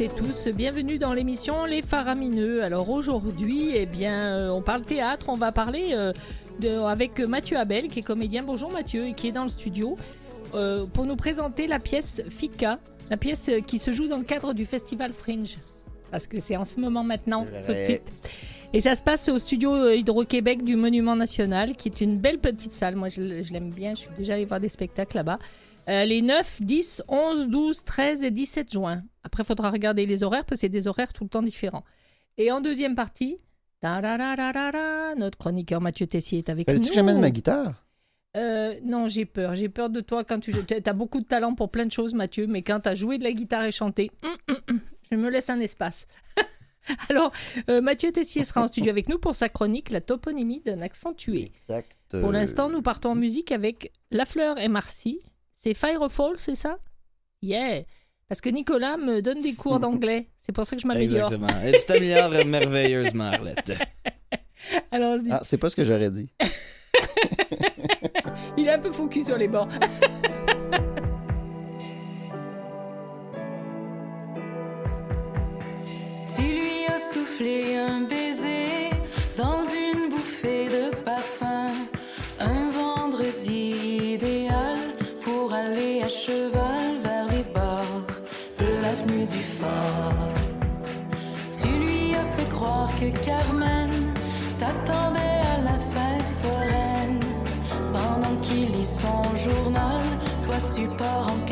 toutes et tous, bienvenue dans l'émission Les Faramineux. Alors aujourd'hui, eh bien, euh, on parle théâtre, on va parler euh, de, avec Mathieu Abel, qui est comédien. Bonjour Mathieu, et qui est dans le studio euh, pour nous présenter la pièce Fika, la pièce qui se joue dans le cadre du festival Fringe, parce que c'est en ce moment maintenant, tout de suite. Et ça se passe au studio Hydro-Québec du Monument National, qui est une belle petite salle. Moi, je, je l'aime bien. Je suis déjà allé voir des spectacles là-bas. Euh, les 9, 10, 11, 12, 13 et 17 juin. Après, il faudra regarder les horaires parce que c'est des horaires tout le temps différents. Et en deuxième partie, notre chroniqueur Mathieu Tessier est avec nous. que j'amène ma guitare? Euh, non, j'ai peur. J'ai peur de toi quand tu as beaucoup de talent pour plein de choses, Mathieu, mais quand tu as joué de la guitare et chanté, hum, hum, hum, je me laisse un espace. Alors, euh, Mathieu Tessier sera en studio avec nous pour sa chronique La toponymie d'un accent tué. Exact. Pour l'instant, nous partons en musique avec La Fleur et Marcy. C'est Firefall, c'est ça? Yeah Parce que Nicolas me donne des cours d'anglais. C'est pour ça que je m'améliore. Exactement. Et tu t'améliores merveilleusement, Arlette. Allons-y. Ah, c'est pas ce que j'aurais dit. Il est un peu focus sur les bords. Tu lui as soufflé un baiser Carmen t'attendait à la fête foraine. Pendant qu'il lit son journal, toi tu pars en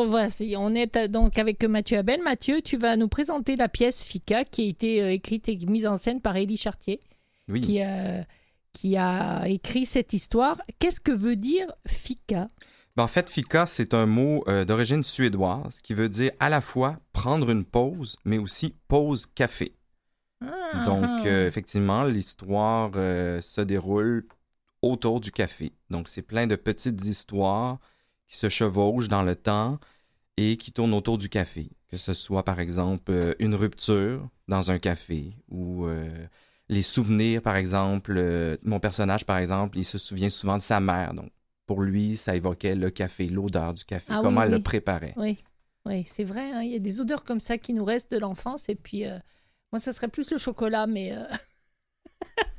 Alors voici, on est euh, donc avec Mathieu Abel. Mathieu, tu vas nous présenter la pièce Fika qui a été euh, écrite et mise en scène par Élie Chartier, Oui. qui, a, qui a écrit cette histoire. Qu'est-ce que veut dire Fika? En fait, fika, c'est un mot euh, d'origine suédoise qui veut dire à la fois prendre une pause, mais aussi pause café. Ah, Donc, euh, effectivement, l'histoire euh, se déroule autour du café. Donc, c'est plein de petites histoires qui se chevauchent dans le temps et qui tournent autour du café. Que ce soit, par exemple, euh, une rupture dans un café ou euh, les souvenirs, par exemple. euh, mon personnage, par exemple, il se souvient souvent de sa mère. Donc, pour lui, ça évoquait le café, l'odeur du café, Ah oui, comment elle oui. le préparait. Oui, oui c'est vrai. hein, Il y a des odeurs comme ça qui nous restent de l'enfance. Et puis, euh, moi, ça serait plus le chocolat, mais,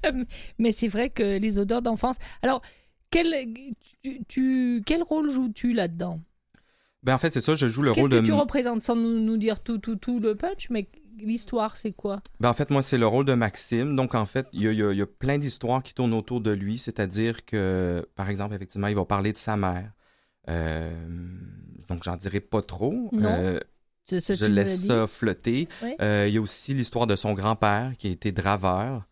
mais c'est vrai que les odeurs d'enfance. Alors, quel, tu, tu- quel rôle joues-tu là-dedans? Ben, en fait, c'est ça, je joue le Qu'est-ce rôle que de... tu représentes sans nous, nous dire tout, tout, tout le punch Mais l'histoire, c'est quoi? Ben, en fait, moi, c'est le rôle de Maxime. Donc, en fait, il y a, y a- y a plein d'histoires qui tournent autour de lui. C'est-à-dire que, par exemple, effectivement, il va parler de sa mère. Euh, donc, j'en dirai pas trop. Non, Euh, ça, je laisse ça flotter. Oui. Euh, il y a aussi l'histoire de son grand-père qui a été draveur.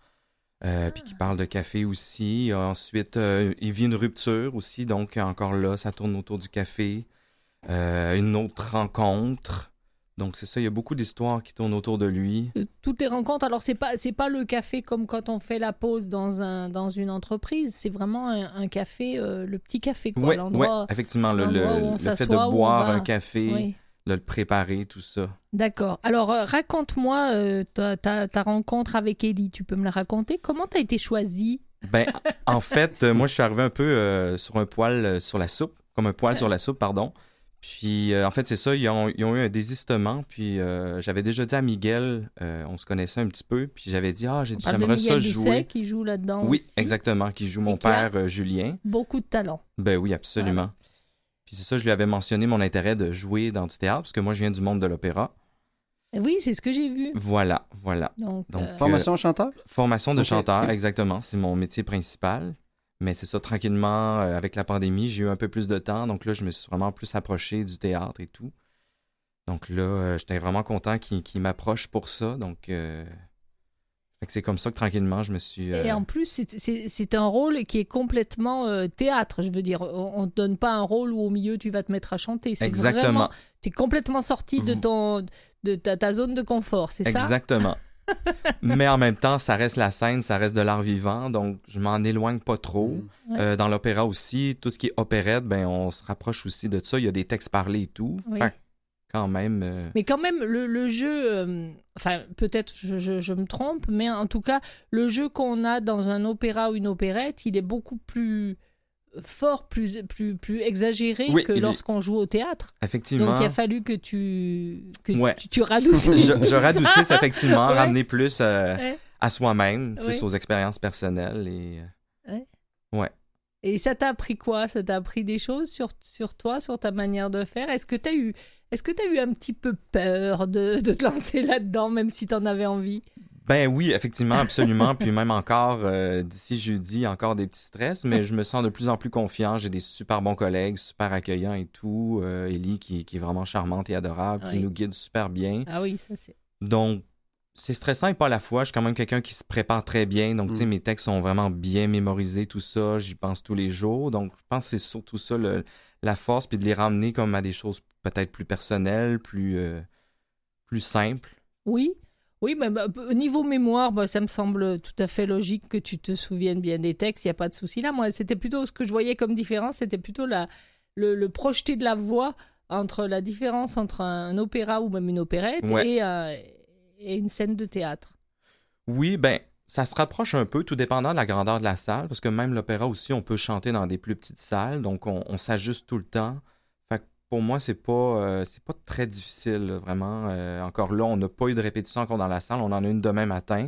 Euh, Puis qui parle de café aussi. Ensuite, euh, il vit une rupture aussi. Donc, encore là, ça tourne autour du café. Euh, une autre rencontre. Donc, c'est ça. Il y a beaucoup d'histoires qui tournent autour de lui. Toutes les rencontres, alors c'est pas c'est pas le café comme quand on fait la pause dans un dans une entreprise, c'est vraiment un, un café, le petit café quoi, Oui, effectivement, le, le- l'endroit où on le fait de boire un café, Oui. De le préparer, tout ça. D'accord. Alors euh, raconte-moi euh, ta, ta, ta rencontre avec Ellie. Tu peux me la raconter? Comment t'as été choisie? Ben, en fait, euh, moi, je suis arrivé un peu euh, sur un poil sur la soupe, comme un poil sur la soupe, pardon. Puis, euh, en fait, c'est ça, ils ont, ils ont eu un désistement. Puis, euh, j'avais déjà dit à Miguel, euh, on se connaissait un petit peu, puis j'avais dit, ah, de j'aimerais ça Doucet jouer. qui joue là-dedans. Oui, aussi. exactement, qui joue Et mon qui père, Julien. Beaucoup de talent. Ben oui, absolument. Puis c'est ça, je lui avais mentionné mon intérêt de jouer dans du théâtre, parce que moi, je viens du monde de l'opéra. Oui, c'est ce que j'ai vu. Voilà, voilà. Donc, Donc, euh, Formation chanteur? Formation de chanteur, exactement. C'est mon métier principal. Mais c'est ça, tranquillement, euh, avec la pandémie, j'ai eu un peu plus de temps. Donc là, je me suis vraiment plus approché du théâtre et tout. Donc là, euh, j'étais vraiment content qu'il m'approche pour ça. Donc, euh, c'est comme ça que tranquillement, je me suis. euh, Et en plus, c'est- un rôle qui est complètement euh, théâtre. Je veux dire, on ne te donne pas un rôle où au milieu tu vas te mettre à chanter. C'est Exactement. tu es complètement sorti de ton de ta, ta zone de confort, c'est ça? Exactement. Mais en même temps, ça reste la scène, ça reste de l'art vivant, donc je m'en éloigne pas trop. Ouais. Euh, dans l'opéra aussi, tout ce qui est opérette, ben on se rapproche aussi de ça. Il y a des textes parlés et tout. Oui. Fait que quand même. euh, Mais quand même, le, le jeu, euh, enfin peut-être je, je- je me trompe, mais en tout cas, le jeu qu'on a dans un opéra ou une opérette, il est beaucoup plus fort, plus, plus, plus exagéré Oui, que est- lorsqu'on joue au théâtre. effectivement. Donc il a fallu que tu, que Ouais. tu, tu radoucisses. je, je radoucisse effectivement, Ouais. ramener plus euh, Ouais. à soi-même, plus aux expériences personnelles et euh, Et ça t'a appris quoi? Ça t'a appris des choses sur, sur toi, sur ta manière de faire? Est-ce que tu as eu est-ce que tu as eu un petit peu peur de, de te lancer là-dedans, même si tu en avais envie? Ben oui, effectivement, absolument. Puis même encore euh, d'ici jeudi, encore des petits stress, mais je me sens de plus en plus confiant. J'ai des super bons collègues, super accueillants et tout. Euh, Ellie qui, qui est vraiment charmante et adorable, qui nous guide super bien. Ah oui, ça c'est. Donc, c'est stressant et pas à la fois. Je suis quand même quelqu'un qui se prépare très bien. Donc, tu sais, Mm. mes textes sont vraiment bien mémorisés, tout ça. J'y pense tous les jours. Donc, je pense que c'est surtout ça, le- la force, puis de les ramener comme à des choses peut-être plus personnelles, plus, euh, plus simples. Oui. Oui, mais bah, au niveau mémoire, bah, ça me semble tout à fait logique que tu te souviennes bien des textes, il n'y a pas de souci là. Moi, c'était plutôt ce que je voyais comme différence, c'était plutôt la, le, le projeté de la voix entre la différence entre un opéra ou même une opérette Ouais. et, euh, et une scène de théâtre. Oui, ben, ça se rapproche un peu, tout dépendant de la grandeur de la salle, parce que même l'opéra aussi, on peut chanter dans des plus petites salles, donc on, on s'ajuste tout le temps. Fait que pour moi, c'est pas, euh, c'est pas très difficile, vraiment. Euh, encore là, on n'a pas eu de répétition encore dans la salle, on en a une demain matin,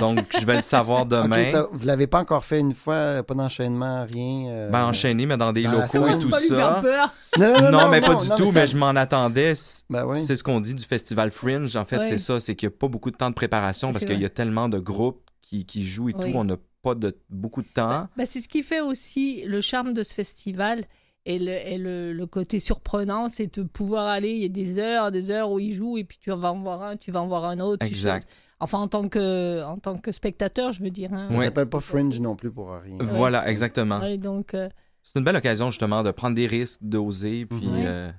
donc je vais le savoir demain. t'as- vous l'avez pas encore fait une fois, pas d'enchaînement, rien. euh, ben, enchaîner, mais dans des dans locaux et tout pas lui faire ça. peur. Non, non, Non, mais pas du non, tout, ça- mais je m'en attendais. Ben oui. C'est ce qu'on dit du festival Fringe. En fait, Oui. c'est ça, c'est qu'il n'y a pas beaucoup de temps de préparation parce qu'il y a tellement de groupes qui, qui jouent et Oui. tout. On n'a pas de, beaucoup de temps. Bah, c'est ce qui fait aussi le charme de ce festival et le, et le, le côté surprenant, c'est de pouvoir aller, il y a des heures, des heures où ils jouent et puis tu vas en voir un, tu vas en voir un autre. exact. Enfin, en tant que, en tant que spectateur, je veux dire. hein. Ça Ouais. s'appelle pas Fringe non plus pour rien. Voilà, exactement. Ouais, donc, euh, c'est une belle occasion justement de prendre des risques, d'oser, puis Ouais. euh,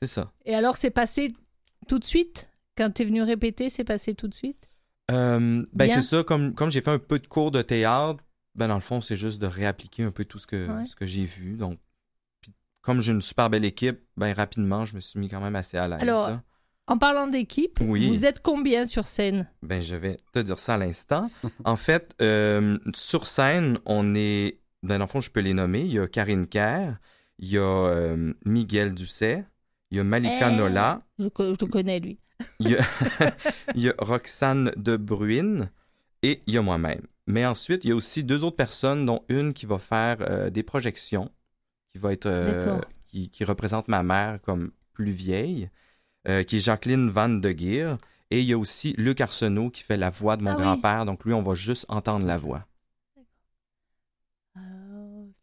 c'est ça. Et alors, c'est passé tout de suite? Quand tu es venu répéter, c'est passé tout de suite? Euh, ben c'est ça, comme, comme j'ai fait un peu de cours de théâtre, ben dans le fond, c'est juste de réappliquer un peu tout ce que, Ouais. ce que j'ai vu. Donc, puis comme j'ai une super belle équipe, ben rapidement, je me suis mis quand même assez à l'aise. Alors, là. En parlant d'équipe, Oui. vous êtes combien sur scène? Ben, je vais te dire ça à l'instant. en fait, euh, sur scène, on est. Ben, dans le fond, je peux les nommer. Il y a Karine Kerr, il y a euh, Miguel Doucet, il y a Malika Eh. Nola, je, je connais, lui. Il y, a, il y a Roxane de Bruine et il y a moi-même. Mais ensuite, il y a aussi deux autres personnes, dont une qui va faire euh, des projections, qui va être. euh, qui, qui représente ma mère comme plus vieille, euh, qui est Jacqueline Van de Geer. Et il y a aussi Luc Arsenault qui fait la voix de mon Ah oui. grand-père. Donc lui, on va juste entendre la voix. Ah,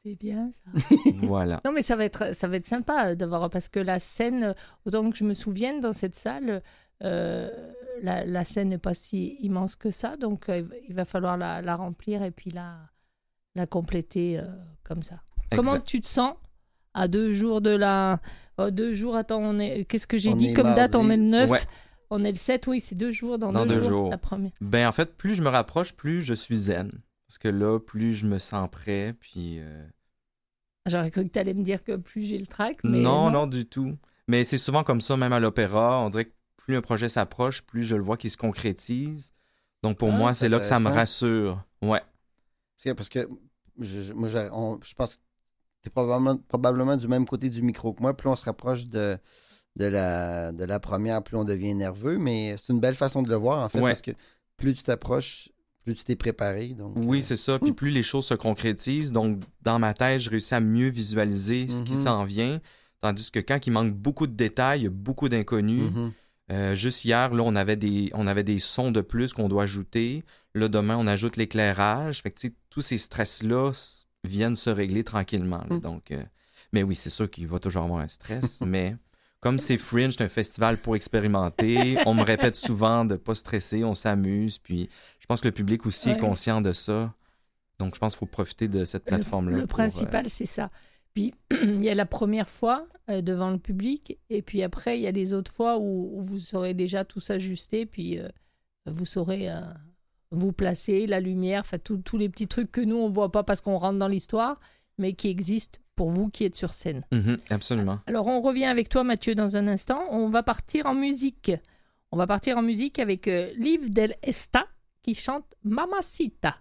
c'est bien ça. voilà. Non, mais ça va être, ça va être sympa euh, d'avoir. Parce que la scène, autant que je me souvienne, dans cette salle, la, la scène n'est pas si immense que ça. Donc, euh, il va falloir la, la remplir et puis la, la compléter euh, comme ça. Comment tu te sens à deux jours de la. oh, deux jours, attends, on est... qu'est-ce que j'ai On dit comme date? On est le 9. Ouais. On est le 7, oui, c'est deux jours dans, Dans deux, deux jours, jours. La première. Ben en fait, plus je me rapproche, plus je suis zen. Parce que là, plus je me sens prêt, puis... euh, J'aurais cru que tu allais me dire que plus j'ai le trac. Mais non, non, du tout. Mais c'est souvent comme ça, même à l'opéra. On dirait que plus un projet s'approche, plus je le vois qu'il se concrétise. Donc pour Ah, moi, c'est là que ça me rassure. Ouais. Parce que, je, je- moi, je, on- je pense que tu es probablement, probablement du même côté du micro que moi. Plus on se rapproche de, de, la, de la première, plus on devient nerveux. Mais c'est une belle façon de le voir, en fait, Ouais. parce que plus tu t'approches, plus tu t'es préparé. Donc, Oui, euh, c'est ça. Puis plus les choses se concrétisent, donc dans ma tête, je réussis à mieux visualiser ce qui Mhm. s'en vient. Tandis que quand il manque beaucoup de détails, beaucoup d'inconnus. mhm. Euh, juste hier, là, on avait des, on avait des sons de plus qu'on doit ajouter. Là, demain, on ajoute l'éclairage. Fait que, tu sais, tous ces stress-là viennent se régler tranquillement. là. Mm. Donc, euh, mais oui, c'est sûr qu'il va toujours avoir un stress. mais comme c'est Fringe, c'est un festival pour expérimenter. on me répète souvent de pas stresser, on s'amuse. Puis, je pense que le public aussi Ouais. est conscient de ça. Donc, je pense qu'il faut profiter de cette plateforme-là. Le, le pour, euh, principal, c'est ça. Puis, il y a la première fois euh, devant le public, et puis après, il y a les autres fois où, où vous saurez déjà tout s'ajuster, puis euh, vous saurez euh, vous placer, la lumière, enfin, tous les petits trucs que nous, on voit pas parce qu'on rentre dans l'histoire, mais qui existent pour vous qui êtes sur scène. mhm, absolument. Alors, on revient avec toi, Mathieu, dans un instant. On va partir en musique. On va partir en musique avec Liv Del Esta qui chante Mamacita.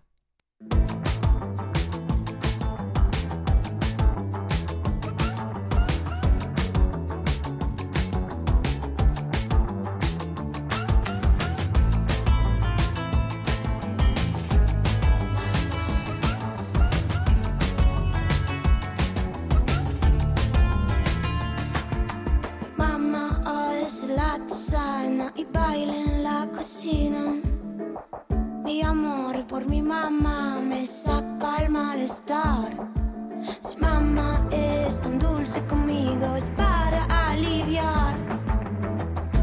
Baila en la cocina. Mi amor por mi mamá me saca el malestar. Si mamá es tan dulce conmigo es para aliviar.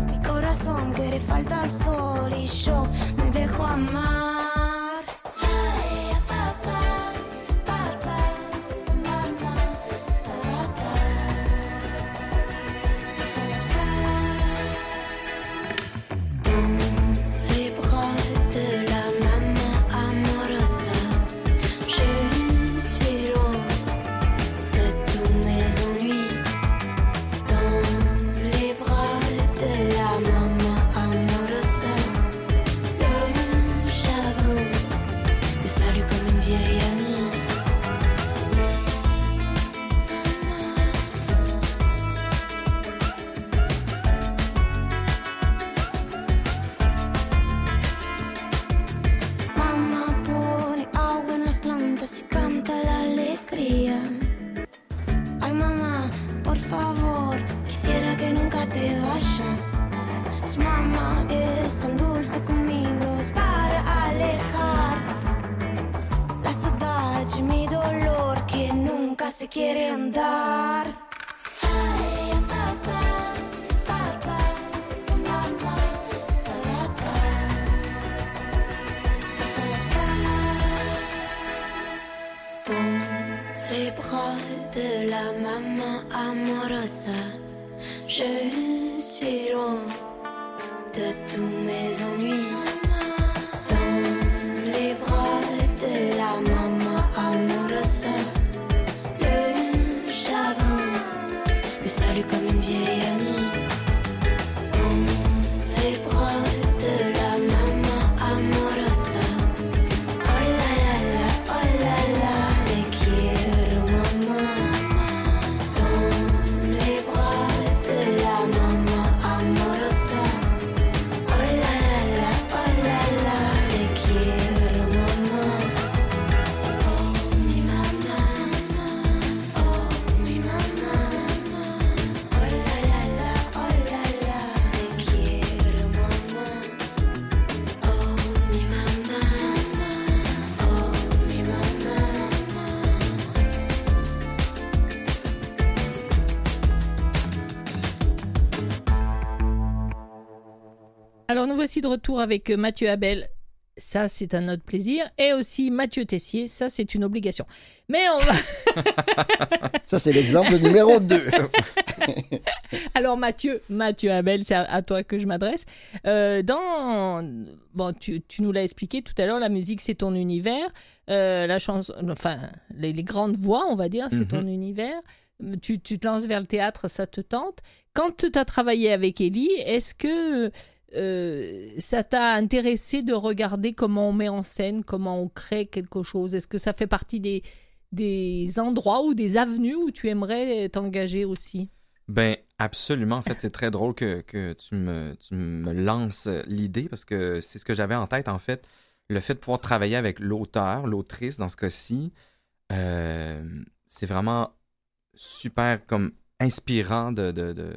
Mi corazón quiere falta al sol y yo me dejo amar. Voici de retour avec Mathieu Abel. Ça, c'est un autre plaisir. Et aussi Mathieu Tessier. Ça, c'est une obligation. Mais on va... Ça, c'est l'exemple numéro 2. Alors Mathieu, Mathieu Abel, c'est à, toi que je m'adresse. Euh, dans... Bon, tu, tu nous l'as expliqué tout à l'heure, la musique, c'est ton univers. Euh, la chanson... Enfin, les, les grandes voix, on va dire, c'est Mhm. ton univers. Tu, tu te lances vers le théâtre, ça te tente. Quand tu as travaillé avec Ellie, est-ce que euh, ça t'a intéressé de regarder comment on met en scène, comment on crée quelque chose? Est-ce que ça fait partie des, des endroits ou des avenues où tu aimerais t'engager aussi? Ben, absolument. En fait, c'est très drôle que, que tu, me, tu me lances l'idée parce que c'est ce que j'avais en tête, en fait. Le fait de pouvoir travailler avec l'auteur, l'autrice, dans ce cas-ci, euh, c'est vraiment super comme inspirant de, de, de-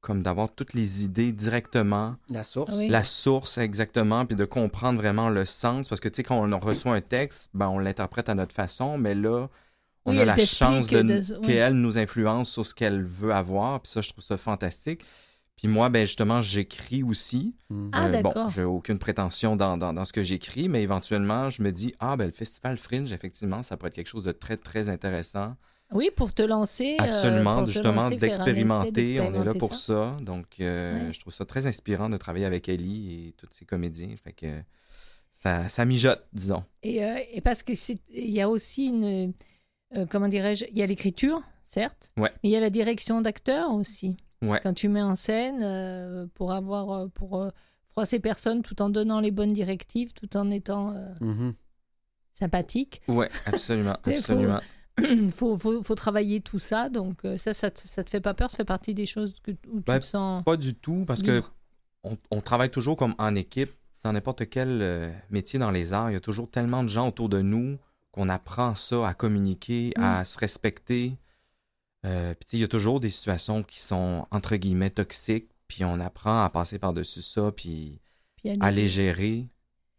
comme d'avoir toutes les idées directement La source. Oui. la source exactement, puis de comprendre vraiment le sens. Parce que, tu sais, quand on reçoit un texte, ben, on l'interprète à notre façon, mais là, on Oui, a la chance de, de- oui. qu'elle nous influence sur ce qu'elle veut avoir. Puis ça, je trouve ça fantastique. Puis moi, ben, justement, j'écris aussi. Mm. Ah, Euh, bon, j'ai aucune prétention dans, dans, dans ce que j'écris, mais éventuellement, je me dis, ah, ben, le Festival Fringe, effectivement, ça pourrait être quelque chose de très, très intéressant. Oui, pour te lancer. euh, Absolument, justement, d'expérimenter. On est là pour ça. ça. Donc, euh, Ouais. je trouve ça très inspirant de travailler avec Ellie et tous ses comédiens. Fait que ça, ça mijote, disons. Et, euh, et parce que il y a aussi une, euh, comment dirais-je, il y a l'écriture, certes, Ouais. mais il y a la direction d'acteur aussi. Ouais. Quand tu mets en scène euh, pour avoir, pour euh, froisser personne tout en donnant les bonnes directives, tout en étant euh, Mhm. sympathique. Ouais, absolument, faut- absolument. faut, faut, faut travailler tout ça, donc euh, ça, ça te, ça te fait pas peur, ça fait partie des choses que, où tu Ben, te sens. Pas du tout, parce que libre. on, on travaille toujours comme en équipe. Dans n'importe quel euh, métier dans les arts, il y a toujours tellement de gens autour de nous qu'on apprend ça, à communiquer, Mm. à se respecter. Euh, puis il y a toujours des situations qui sont entre guillemets toxiques, puis on apprend à passer par-dessus ça, puis il à les gérer,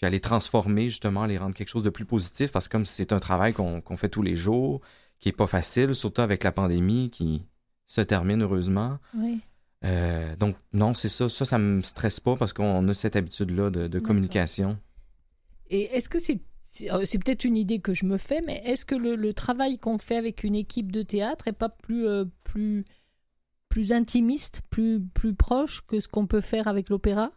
puis à les transformer, justement, à les rendre quelque chose de plus positif, parce que comme c'est un travail qu'on qu'on fait tous les jours, qui est pas facile, surtout avec la pandémie qui se termine heureusement. Oui. Euh, donc non, c'est ça. Ça, ça me stresse pas parce qu'on a cette habitude-là de, communication. Et est-ce que c'est c'est euh, c'est peut-être une idée que je me fais, mais est-ce que le, le travail qu'on fait avec une équipe de théâtre est pas plus euh, plus plus intimiste, plus plus proche que ce qu'on peut faire avec l'opéra?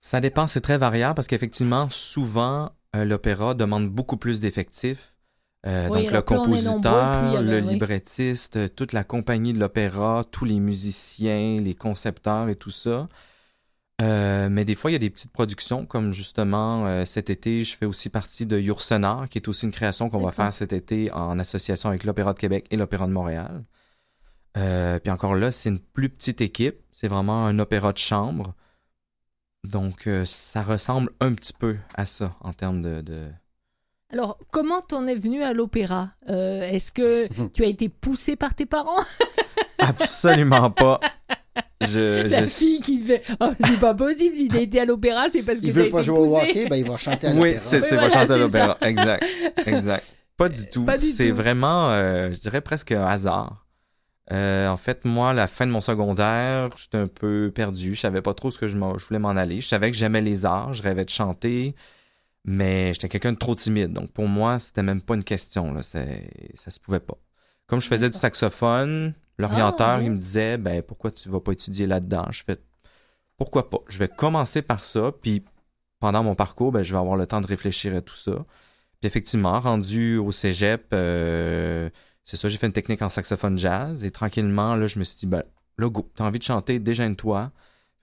Ça dépend, c'est très variable parce qu'effectivement, souvent, euh, l'opéra demande beaucoup plus d'effectifs. Euh, Oui, donc le nombreux, compositeur, le oui. librettiste, euh, toute la compagnie de l'opéra, tous les musiciens, les concepteurs et tout ça. Euh, mais des fois, il y a des petites productions, comme justement euh, cet été, je fais aussi partie de Yourcenar, qui est aussi une création qu'on va faire cet été en association avec l'Opéra de Québec et l'Opéra de Montréal. Euh, puis encore là, c'est une plus petite équipe, c'est vraiment un opéra de chambre. Donc, euh, ça ressemble un petit peu à ça en termes de... de- Alors, comment t'en es venu à l'opéra? Euh, Est-ce que tu as été poussé par tes parents? Absolument pas. Je, La je fille qui fait oh, c'est pas possible si t'as été à l'opéra, c'est parce que Il t'as veut été pas jouer au hockey, ben il va chanter à Oui, l'opéra. c'est c'est Oui, pas voilà, chanter à c'est l'opéra. Exact. Exact. Pas du tout. Pas du C'est tout. vraiment, euh, je dirais presque un hasard. Euh, en fait, moi, à la fin de mon secondaire, j'étais un peu perdu. Je savais pas trop ce que je, voulais m'en aller. Je savais que j'aimais les arts. Je rêvais de chanter. Mais j'étais quelqu'un de trop timide. Donc pour moi, c'était même pas une question. Là. Ça se pouvait pas. Comme je faisais du saxophone, l'orienteur, Ah, il me disait ben pourquoi tu vas pas étudier là-dedans? Je fais pourquoi pas? Je vais commencer par ça, puis pendant mon parcours, ben, je vais avoir le temps de réfléchir à tout ça. Puis effectivement, rendu au cégep, euh, c'est ça, j'ai fait une technique en saxophone jazz, et tranquillement, là, je me suis dit, ben, là, go, t'as envie de chanter, déjeune-toi.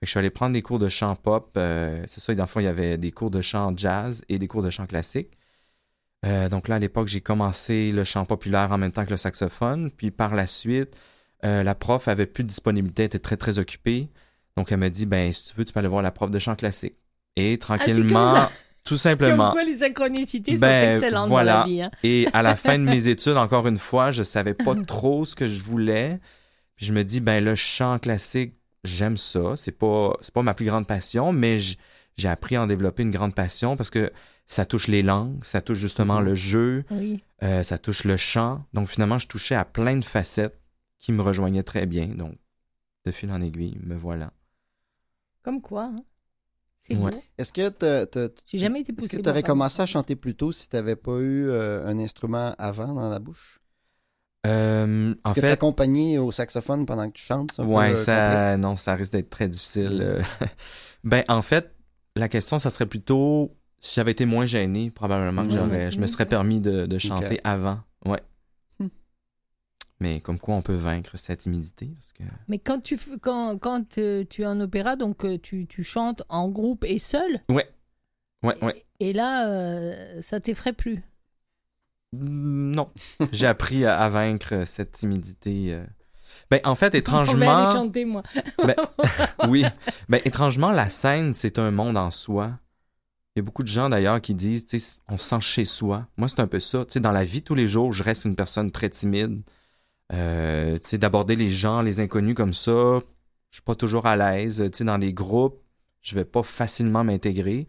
Fait que je suis allé prendre des cours de chant pop. euh, c'est ça, et dans le fond, il y avait des cours de chant jazz et des cours de chant classique. Euh, donc là, à l'époque, j'ai commencé le chant populaire en même temps que le saxophone. Puis par la suite, euh, la prof avait plus de disponibilité, elle était très, très occupée. Donc elle m'a dit, ben, si tu veux, tu peux aller voir la prof de chant classique. Et tranquillement, ça. Tout Comme simplement. quoi les synchronicités Ben, sont excellentes voilà. dans la vie. hein. Et à la fin de mes études, encore une fois, je savais pas trop ce que je voulais. Puis je me dis, ben le chant classique, j'aime ça. C'est pas, c'est pas ma plus grande passion, mais j'ai appris à en développer une grande passion parce que ça touche les langues, ça touche justement le jeu, Oui. euh, ça touche le chant. Donc finalement, je touchais à plein de facettes qui me rejoignaient très bien. Donc, de fil en aiguille, me voilà. Comme quoi. hein. C'est Ouais. beau. Est-ce que jamais été est-ce tu moi, aurais commencé à chanter plus tôt si tu n'avais pas eu euh, un instrument avant dans la bouche? Euh, en Est-ce que fait, t'accompagner au saxophone pendant que tu chantes? un peu, Ouais, euh, ça, non, ça risque d'être très difficile. euh. ben, en fait, la question, ça serait plutôt si j'avais été moins gêné, probablement que j'aurais, je me serais permis de, de chanter avant. Ouais. Mais comme quoi on peut vaincre cette timidité parce que Mais quand tu quand, quand euh, tu es en opéra, donc euh, tu, tu chantes en groupe et seul? ouais, ouais, ouais. Et là, euh, ça t'effraie plus? Mm, Non, j'ai appris à, à vaincre cette timidité. euh. Ben en fait, On va aller étrangement, chanter, moi. oui. Ben, étrangement, la scène, c'est un monde en soi. Il y a beaucoup de gens d'ailleurs qui disent, on se sent chez soi. Moi, c'est un peu ça. Tu sais, dans la vie, tous les jours, je reste une personne très timide. Euh, tu sais, d'aborder les gens, les inconnus comme ça, je suis pas toujours à l'aise. Tu sais, dans les groupes, je vais pas facilement m'intégrer.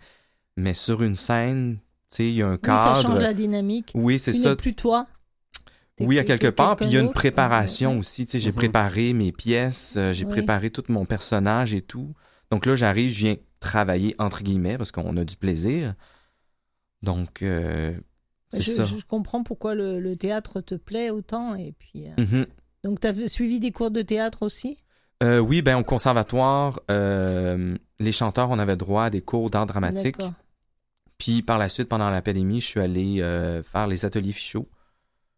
Mais sur une scène, tu sais, il y a un Oui, ça change cadre. la dynamique. Oui, c'est ça. plus toi. Oui, à quelque part. Puis il y a une préparation Ouais. aussi. Tu sais, j'ai Mhm. préparé mes pièces, euh, j'ai Oui. préparé tout mon personnage et tout. Donc là, j'arrive, je viens travailler entre guillemets parce qu'on a du plaisir. Donc, euh, je, ça. je comprends pourquoi le, le théâtre te plaît autant. Et puis, euh, Mhm. donc, tu as suivi des cours de théâtre aussi? Euh, oui, ben au conservatoire, euh, les chanteurs, on avait droit à des cours d'art dramatique. D'accord. Puis par la suite, pendant l'académie, je suis allé faire les ateliers Fichot,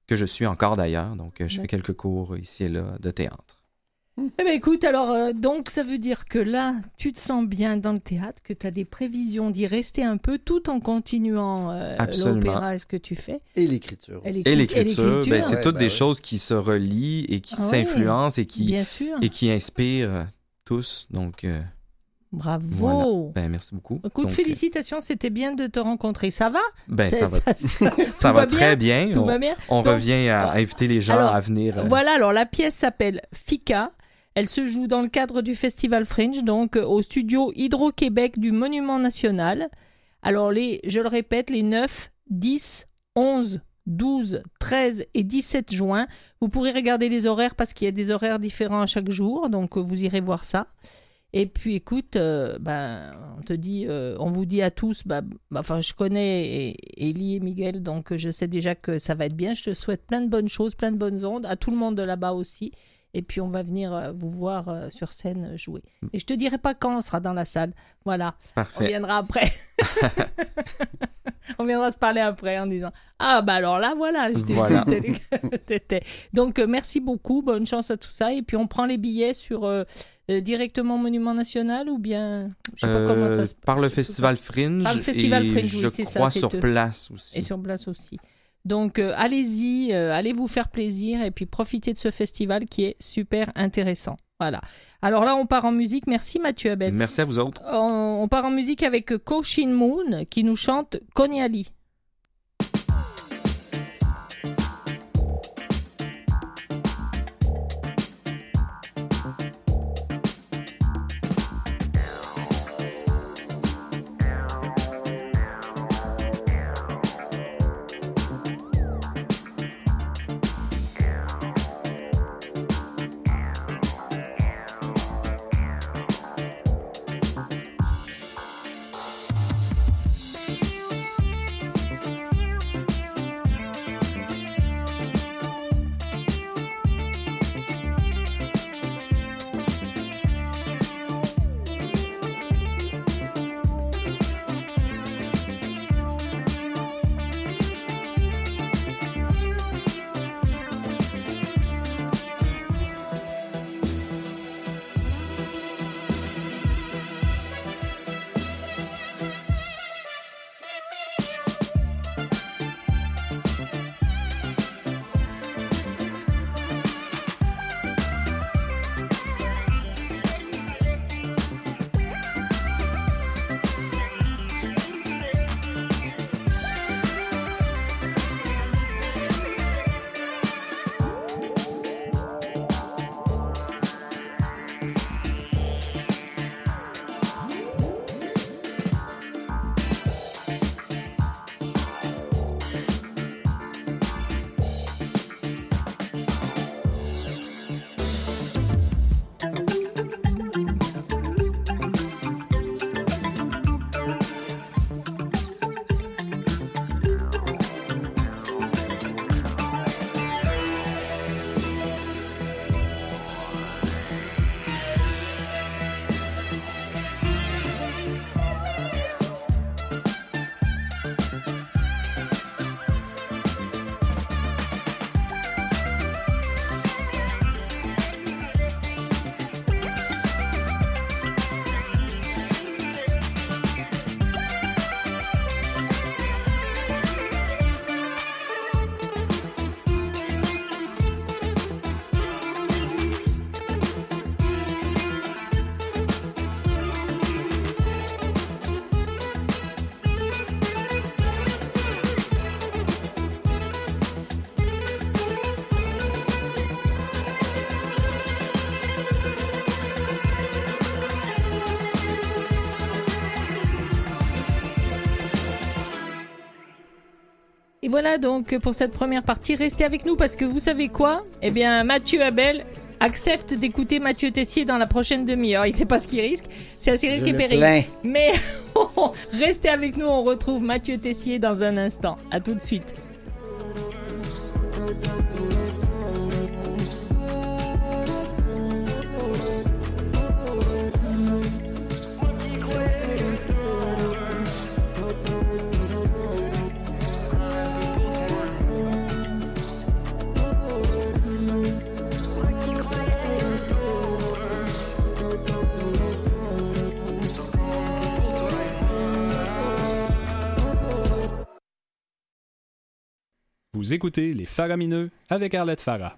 que je suis encore d'ailleurs. Donc, je fais quelques cours ici et là de théâtre. Eh ben écoute, alors, euh, donc ça veut dire que là, tu te sens bien dans le théâtre, que tu as des prévisions d'y rester un peu tout en continuant euh, l'opéra et ce que tu fais. Et l'écriture. Et l'écriture, ben, c'est Ouais, toutes ben des ouais. choses qui se relient et qui Ah ouais. s'influencent et qui, Bien sûr. et qui inspirent tous. Donc, euh, Bravo. Voilà. ben, merci beaucoup. Écoute, Donc, félicitations, c'était bien de te rencontrer. Ça va? Euh, Ben, ça va, ça, ça- ça va va très bien. Tout On, va bien? on Donc, revient à euh, inviter les gens alors, à venir. euh, Voilà, alors la pièce s'appelle Fika. Elle se joue dans le cadre du Festival Fringe, donc euh, au studio Hydro-Québec du Monument National. Alors, les, je le répète, les 9, 10, 11, 12, 13 et 17 juin. Vous pourrez regarder les horaires parce qu'il y a des horaires différents à chaque jour, donc euh, vous irez voir ça. Et puis écoute, euh, ben, on te dit, on vous dit à tous, bah, bah, enfin je connais Élie et Miguel, donc je sais déjà que ça va être bien. Je te souhaite plein de bonnes choses, plein de bonnes ondes, à tout le monde de là-bas aussi. Et puis on va venir euh, vous voir euh, sur scène euh, jouer. Et je te dirai pas quand on sera dans la salle. Voilà, on Parfait. viendra après. on viendra te parler après en disant Ah bah alors là voilà, je Voilà. Donc merci beaucoup, bonne chance à tout ça. Et puis on prend les billets sur euh, directement au Monument National ou bien je sais pas comment ça se par le. Festival Fringe. Par le Festival et Fringe, oui, je c'est ça, crois sur place aussi. et sur place aussi. Donc euh, allez-y, euh, allez vous faire plaisir et puis profitez de ce festival qui est super intéressant. Voilà. Alors là, on part en musique. Merci Mathieu Abel. Merci à vous autres. On, on part en musique avec Ko Shin Moon qui nous chante Konyali. Et voilà donc pour cette première partie. Restez avec nous parce que vous savez quoi? Eh bien, Mathieu Abel accepte d'écouter Mathieu Tessier dans la prochaine demi-heure. Il sait pas ce qu'il risque. C'est assez risqué péril. Mais restez avec nous. On retrouve Mathieu Tessier dans un instant. À tout de suite. Vous écoutez Les Faramineux avec Arlette Farah.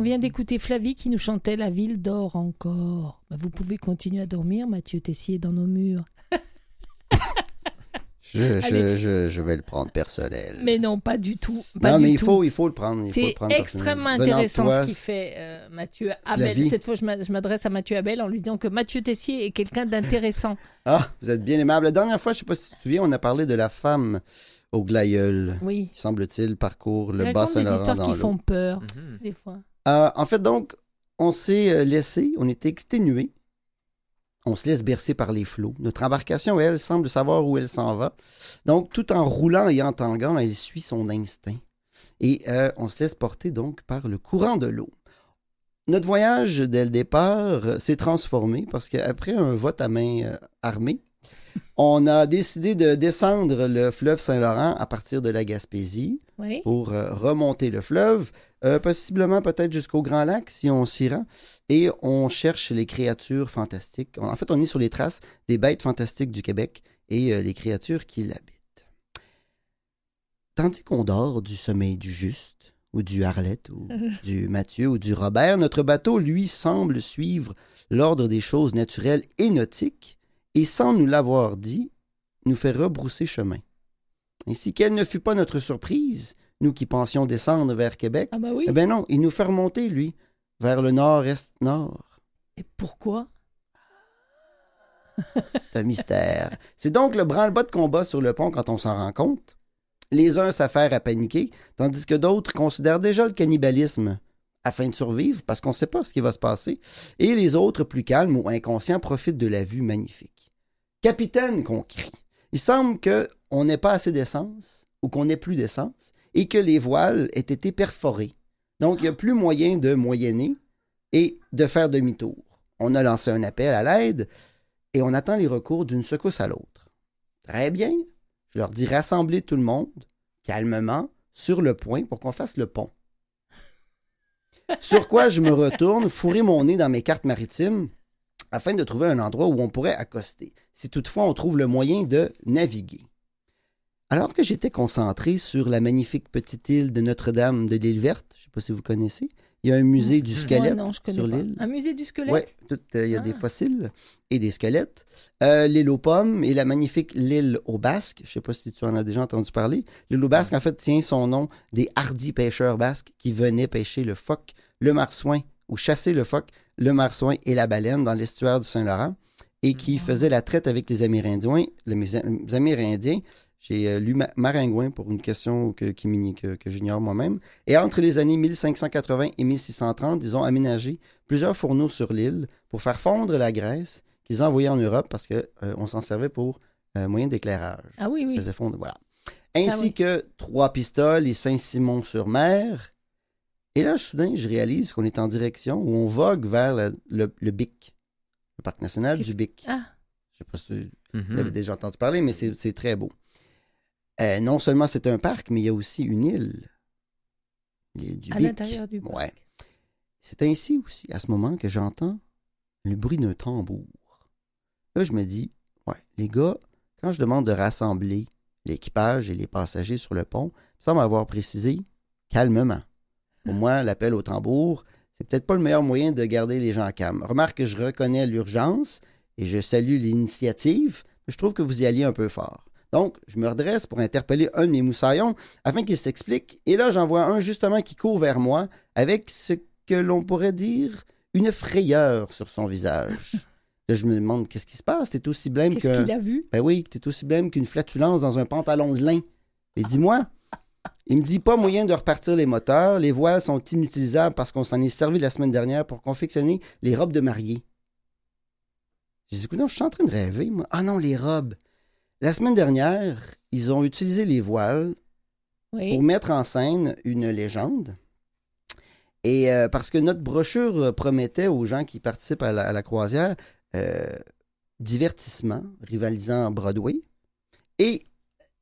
On vient d'écouter Flavie qui nous chantait La ville dort encore. Bah, vous pouvez continuer à dormir, Mathieu Tessier, dans nos murs. Je, Allez. je, je, je vais le prendre personnel. Mais non, pas du tout. Pas non, du mais il tout. faut, il faut le prendre. C'est extrêmement intéressant toi, ce qu'il fait, euh, Mathieu Abel. Cette fois, je m'a- je m'adresse à Mathieu Abel en lui disant que Mathieu Tessier est quelqu'un d'intéressant. Ah, vous êtes bien aimable. La dernière fois, je ne sais pas si tu te souviens, on a parlé de la femme au glaïeul Oui. qui, semble-t-il, parcourt le Il bas raconte des histoires dans qui font peur, Mhm. des fois. Euh, en fait, donc, on s'est euh, laissé, on était exténué. On se laisse bercer par les flots. Notre embarcation, elle, semble savoir où elle s'en va. Donc, tout en roulant et en tanguant, elle suit son instinct. Et euh, on se laisse porter donc par le courant de l'eau. Notre voyage, dès le départ, s'est transformé parce qu'après un vote à main armée, on a décidé de descendre le fleuve Saint-Laurent à partir de la Gaspésie Oui. pour euh, remonter le fleuve, euh, possiblement peut-être jusqu'au Grand Lac si on s'y rend, et on cherche les créatures fantastiques. En fait, on est sur les traces des bêtes fantastiques du Québec et euh, les créatures qui l'habitent. Tandis qu'on dort du sommeil du juste, ou du Harlette, ou du Mathieu, ou du Robert, notre bateau, lui, semble suivre l'ordre des choses naturelles et nautiques, et sans nous l'avoir dit, nous fait rebrousser chemin. Ainsi quelle ne fut pas notre surprise, nous qui pensions descendre vers Québec, Ah oui. eh bien non, il nous fait remonter, lui, vers le nord-est-nord. Et pourquoi? C'est un mystère. C'est donc le branle-bas de combat sur le pont quand on s'en rend compte. Les uns s'affairent à paniquer, tandis que d'autres considèrent déjà le cannibalisme afin de survivre parce qu'on ne sait pas ce qui va se passer. Et les autres, plus calmes ou inconscients, profitent de la vue magnifique. Capitaine, qu'on crie. Il semble qu'on n'ait pas assez d'essence ou qu'on n'ait plus d'essence et que les voiles aient été perforées. Donc, il n'y a plus moyen de moyenner et de faire demi-tour. On a lancé un appel à l'aide et on attend les recours d'une secousse à l'autre. Très bien. Je leur dis rassembler tout le monde, calmement, sur le point pour qu'on fasse le pont. Sur quoi je me retourne, fourrer mon nez dans mes cartes maritimes afin de trouver un endroit où on pourrait accoster, si toutefois on trouve le moyen de naviguer. Alors que j'étais concentré sur la magnifique petite île de Notre-Dame de l'île verte, je ne sais pas si vous connaissez, il y a un musée du squelette non, je connais sur l'île. Un musée du squelette? Oui, il y a des Ah. fossiles et des squelettes. Euh, l'île aux pommes et la magnifique l'île aux basques. Je ne sais pas si tu en as déjà entendu parler. L'île aux basques, en fait, tient son nom des hardis pêcheurs basques qui venaient pêcher le phoque, le marsouin ou chasser le phoque, le marsouin et la baleine dans l'estuaire du Saint-Laurent et qui faisaient la traite avec les Amérindiens. Les, Amérindiens, j'ai euh, lu Ma- Maringouin pour une question que, j'ignore moi-même. Et entre les années 1580 et 1630, ils ont aménagé plusieurs fourneaux sur l'île pour faire fondre la graisse qu'ils envoyaient en Europe parce qu'on s'en servait pour euh, moyen d'éclairage. Ah oui, oui. Faisait fondre, voilà. Ainsi Ah oui. que trois pistoles et Saint-Simon-sur-Mer. Et là, soudain, je réalise qu'on est en direction où on vogue vers le, le- le Bic, le parc national du Bic. Ah, Je sais pas si Mhm. vous avez déjà entendu parler, mais c'est très beau. Euh, non seulement c'est un parc, mais il y a aussi une île. Du à l'intérieur du parc. Ouais. C'est ainsi aussi, à ce moment, que j'entends le bruit d'un tambour. Là, je me dis, ouais, les gars, quand je demande de rassembler l'équipage et les passagers sur le pont, ça semble avoir précisé calmement. Pour moi, l'appel au tambour, c'est peut-être pas le meilleur moyen de garder les gens calmes. Remarque que je reconnais l'urgence et je salue l'initiative, mais je trouve que vous y alliez un peu fort. Donc, je me redresse pour interpeller un de mes moussaillons afin qu'il s'explique. Et là, j'en vois un justement qui court vers moi avec ce que l'on pourrait dire une frayeur sur son visage. Là, je me demande qu'est-ce qui se passe? C'est aussi blême Qu'est-ce que. qu'il a vu? Ben oui, t'es aussi blême qu'une flatulence dans un pantalon de lin. Mais dis-moi, il me dit pas moyen de repartir les moteurs. Les voiles sont inutilisables parce qu'on s'en est servi la semaine dernière pour confectionner les robes de mariée. J'ai dit, écoute, non, je suis en train de rêver, moi. Ah non, les robes. La semaine dernière, ils ont utilisé les voiles Oui. pour mettre en scène une légende. Et euh, parce que notre brochure euh, promettait aux gens qui participent à la, à la croisière euh, divertissement rivalisant Broadway. Et,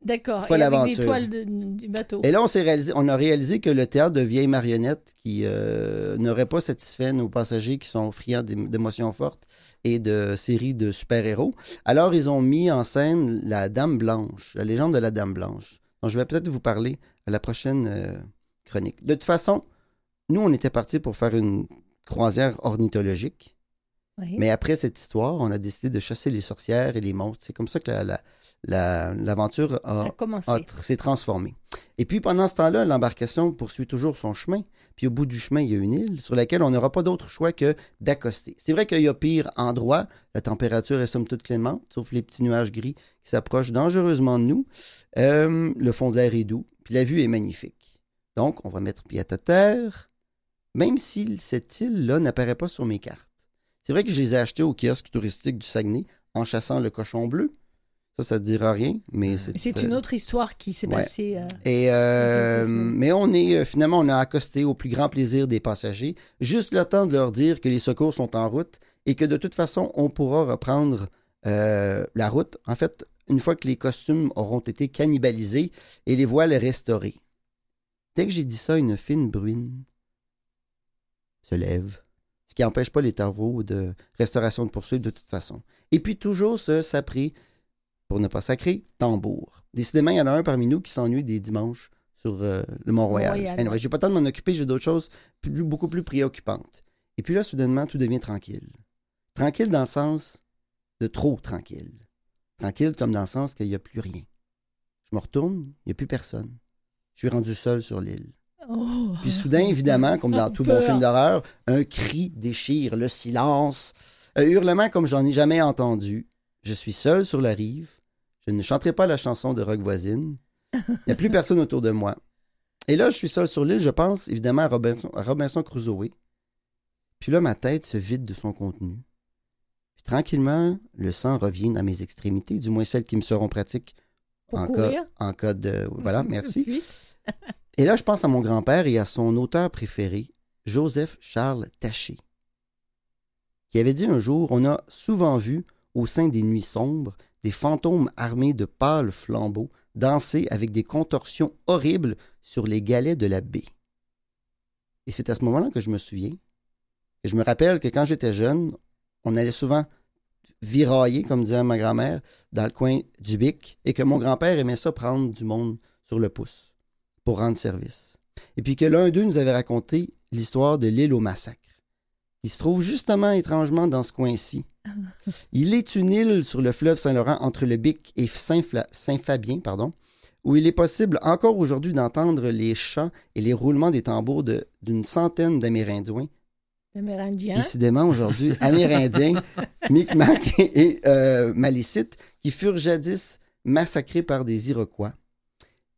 D'accord. Folle Et avec aventure. des toiles de- du bateau. et là, on, s'est réalisé, on a réalisé que le théâtre de vieilles marionnettes qui euh, n'aurait pas satisfait nos passagers qui sont friands d'ém- d'émotions fortes et de séries de super-héros. Alors, ils ont mis en scène la Dame Blanche, la légende de la Dame Blanche, dont je vais peut-être vous parler à la prochaine euh, chronique. De toute façon, nous, on était partis pour faire une croisière ornithologique. Oui. Mais après cette histoire, on a décidé de chasser les sorcières et les monstres. C'est comme ça que la- l'aventure a a, s'est transformée. Et puis pendant ce temps-là, l'embarcation poursuit toujours son chemin. Puis au bout du chemin, il y a une île sur laquelle on n'aura pas d'autre choix que d'accoster. C'est vrai qu'il y a pire endroit. La température est somme toute clémente, sauf les petits nuages gris qui s'approchent dangereusement de nous. Euh, le fond de l'air est doux, puis la vue est magnifique. Donc, on va mettre pied à terre, même si cette île-là n'apparaît pas sur mes cartes. C'est vrai que je les ai achetés au kiosque touristique du Saguenay en chassant le cochon bleu. Ça, ça ne te dira rien, mais c'est... C'est une autre histoire qui s'est Ouais. passée. euh, Et euh, mais on est euh, finalement on a accosté au plus grand plaisir des passagers, juste le temps de leur dire que les secours sont en route et que de toute façon on pourra reprendre euh, la route. En fait, une fois que les costumes auront été cannibalisés et les voiles restaurées. Dès que j'ai dit ça, une fine bruine se lève, ce qui n'empêche pas les travaux de restauration de poursuite de toute façon. Et puis toujours ce s'apprêt pour ne pas sacrer, tambour. Décidément, il y en a un parmi nous qui s'ennuie des dimanches sur euh, le Mont-Royal. Mont-Royal, Anyway, j'ai pas le temps de m'en occuper, j'ai d'autres choses plus- beaucoup plus préoccupantes. Et puis là, soudainement, tout devient tranquille. Tranquille dans le sens de trop tranquille. Tranquille comme dans le sens qu'il n'y a plus rien. Je me retourne, il n'y a plus personne. Je suis rendu seul sur l'île. Oh. Puis soudain, évidemment, comme dans tout bon film d'horreur, un cri déchire le silence. Un hurlement comme j'en ai jamais entendu. Je suis seul sur la rive. Je ne chanterai pas la chanson de Rock Voisine. Il n'y a plus personne autour de moi. Et là, je suis seul sur l'île. Je pense évidemment à Robinson, à Robinson Crusoe. Puis là, ma tête se vide de son contenu. Puis tranquillement, le sang revient à mes extrémités, du moins celles qui me seront pratiques Pour en courir. cas, en cas de... Voilà, merci. Et là, je pense à mon grand-père et à son auteur préféré, Joseph Charles Taché, qui avait dit un jour On a souvent vu, au sein des nuits sombres, des fantômes armés de pâles flambeaux danser avec des contorsions horribles sur les galets de la baie. Et c'est à ce moment-là que je me souviens. Et je me rappelle que quand j'étais jeune, on allait souvent virailler, comme disait ma grand-mère, dans le coin du bic, et que mon grand-père aimait ça prendre du monde sur le pouce pour rendre service. Et puis que l'un d'eux nous avait raconté l'histoire de l'île au massacre. Il se trouve justement étrangement dans ce coin-ci. Il est une île sur le fleuve Saint-Laurent entre le Bic et Saint-Fabien, pardon, où il est possible encore aujourd'hui d'entendre les chants et les roulements des tambours de- d'une centaine d'Amérindiens Amérindien. décidément aujourd'hui amérindiens, Micmac et euh, Malécites, qui furent jadis massacrés par des Iroquois.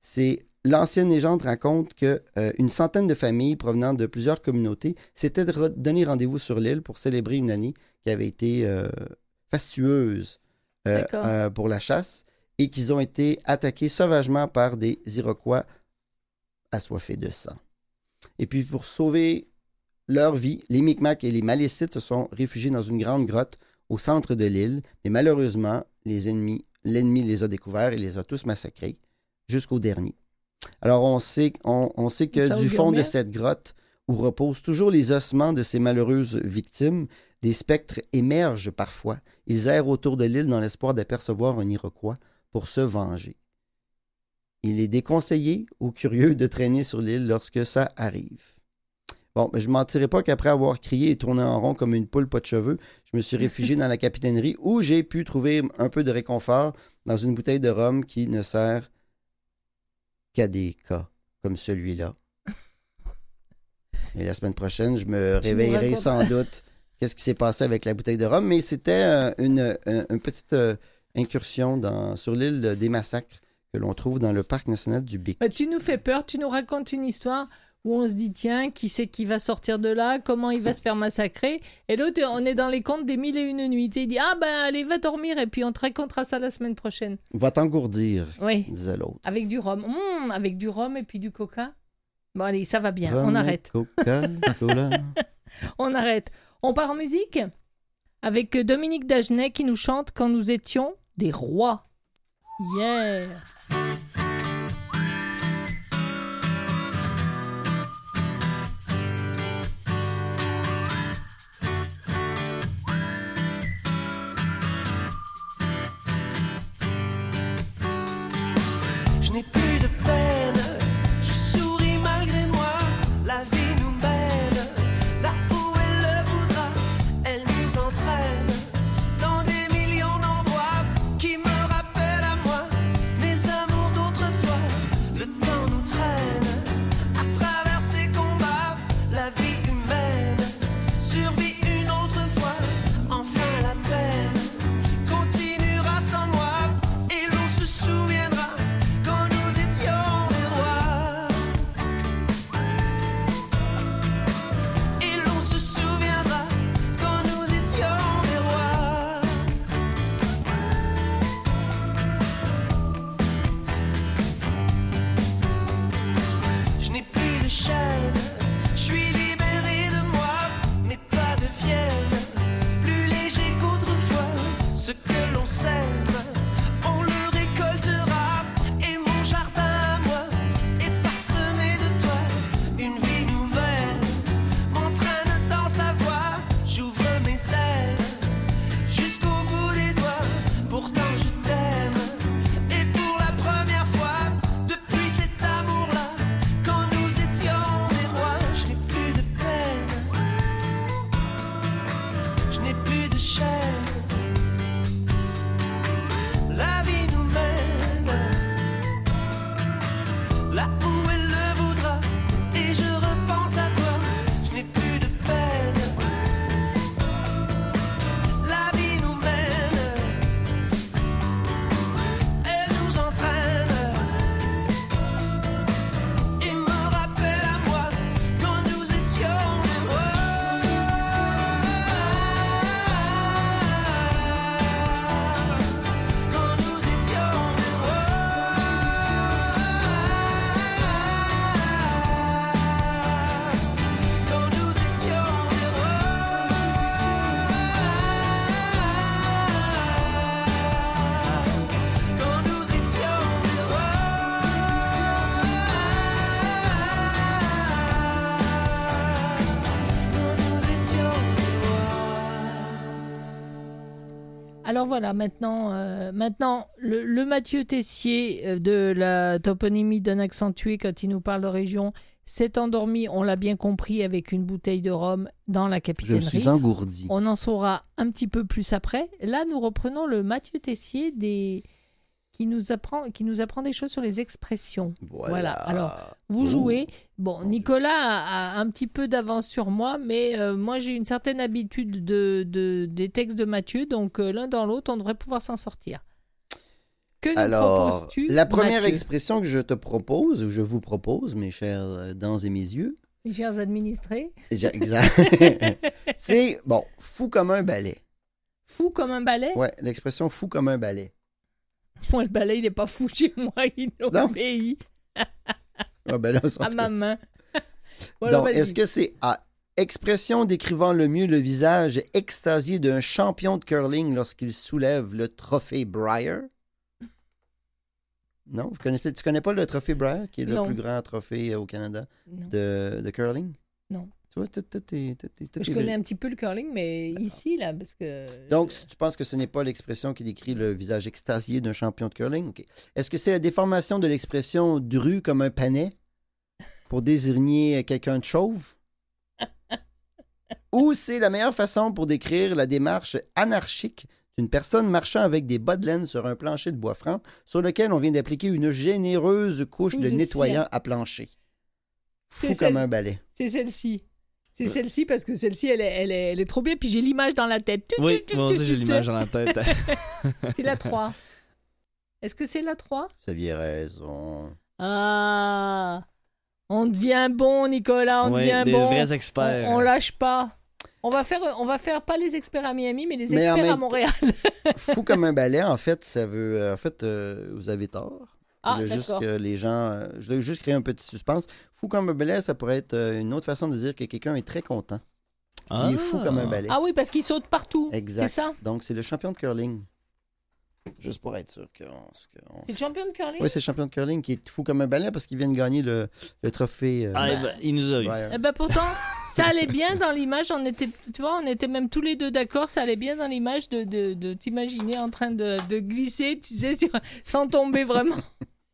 C'est l'ancienne légende raconte que euh, une centaine de familles provenant de plusieurs communautés s'étaient donné rendez-vous sur l'île pour célébrer une année qui avait été euh, fastueuse euh, euh, pour la chasse et qu'ils ont été attaqués sauvagement par des Iroquois assoiffés de sang. Et puis pour sauver leur vie, les Micmacs et les Malécites se sont réfugiés dans une grande grotte au centre de l'île, mais malheureusement, les ennemis, l'ennemi les a découverts et les a tous massacrés jusqu'au dernier. Alors on sait, on, on sait que du fond de cette grotte, où reposent toujours les ossements de ces malheureuses victimes, des spectres émergent parfois. Ils errent autour de l'île dans l'espoir d'apercevoir un Iroquois pour se venger. Il est déconseillé aux curieux de traîner sur l'île lorsque ça arrive. Bon, mais je ne mentirai pas qu'après avoir crié et tourné en rond comme une poule pas de cheveux, je me suis réfugié dans la capitainerie où j'ai pu trouver un peu de réconfort dans une bouteille de rhum qui ne sert qu'à des cas comme celui-là. Et la semaine prochaine, je me réveillerai sans doute qu'est-ce qui s'est passé avec la bouteille de rhum, mais c'était euh, une, un- une petite euh, incursion dans, sur l'île des massacres que l'on trouve dans le parc national du Bic. Bah, tu nous fais peur, tu nous racontes une histoire où on se dit tiens, qui c'est qui va sortir de là, comment il va se faire massacrer. Et l'autre, on est dans les contes des mille et une nuits. Et il dit ah ben allez, va dormir et puis on te racontera ça la semaine prochaine. Va t'engourdir, Oui, disait l'autre. avec du rhum. Mmh, avec du rhum et puis du coca. Bon allez, ça va bien, Rhum on arrête. Coca-Cola. On arrête. On part en musique avec Dominique Dagenet qui nous chante quand nous étions des rois. Yeah. Alors voilà, maintenant, euh, maintenant le, le Mathieu Tessier euh, de la toponymie d'un accentué quand il nous parle de région s'est endormi, on l'a bien compris, avec une bouteille de rhum dans la Je me capitainerie. suis engourdi. On en saura un petit peu plus après. Là, nous reprenons le Mathieu Tessier des... qui, nous apprend, qui nous apprend des choses sur les expressions. Voilà, alors, Vous jouez. Bon, Nicolas a, a un petit peu d'avance sur moi, mais euh, moi j'ai une certaine habitude de, de- des textes de Mathieu, donc euh, l'un dans l'autre, on devrait pouvoir s'en sortir. Que nous Alors, proposes-tu la première Mathieu? expression que je te propose, ou je vous propose, mes chers euh, dents et mes yeux, Mes chers administrés, exact, c'est, bon, fou comme un balai. fou comme un balai? Ouais, l'expression fou comme un balai. Moi, le balai, il n'est pas fou chez moi, il obéit Ah, ben là, à. Voilà, Donc, est-ce que c'est A, expression décrivant le mieux le visage extasié d'un champion de curling lorsqu'il soulève le trophée Briar? Non? Vous connaissez, tu connais pas le trophée Briar, qui est le Non. plus grand trophée euh, au Canada de, de curling? Non. Tu vois, tout, tout est- tout est- tout Je est connais un petit peu le curling, mais ici, là, parce que... Donc, tu penses que ce n'est pas l'expression qui décrit le visage extasié d'un champion de curling? Est-ce que c'est la déformation de l'expression dru comme un panais pour désigner quelqu'un de chauve? Ou c'est la meilleure façon pour décrire la démarche anarchique d'une personne marchant avec des bas de laine sur un plancher de bois franc sur lequel on vient d'appliquer une généreuse couche de nettoyant à plancher? Fou comme un balai. C'est celle-ci. C'est celle-ci parce que celle-ci, elle est, elle, est, elle est trop bien. Puis j'ai l'image dans la tête. Oui, moi aussi j'ai l'image dans la tête. C'est la 3. Est-ce que c'est la 3 Vous aviez raison. Ah On devient bon, Nicolas, on Oui, devient des bon. vrais On, experts. on lâche pas. On va faire, on va faire pas les experts à Miami, mais les Mais experts à Montréal. Fou comme un balai, en fait, ça veut. euh, En fait, euh, vous avez tort. Ah, Je voulais juste d'accord. que les gens. euh, je voulais juste créer un petit suspense. Fou comme un balai, ça pourrait être euh, une autre façon de dire que quelqu'un est très content. Il est fou comme un balai. Ah oui, parce qu'il saute partout. Exact. C'est ça? Donc, c'est le champion de curling. Juste pour être sûr qu'on. C'est le champion de curling? Oui, c'est le champion de curling qui est fou comme un balai parce qu'il vient de gagner le, le trophée. euh, Ah, ben, il nous a eu. Briar. Eh ben pourtant, ça allait bien dans l'image. On était, tu vois, on était même tous les deux d'accord. Ça allait bien dans l'image de, de, de t'imaginer en train de, de glisser, tu sais, sur- sans tomber vraiment.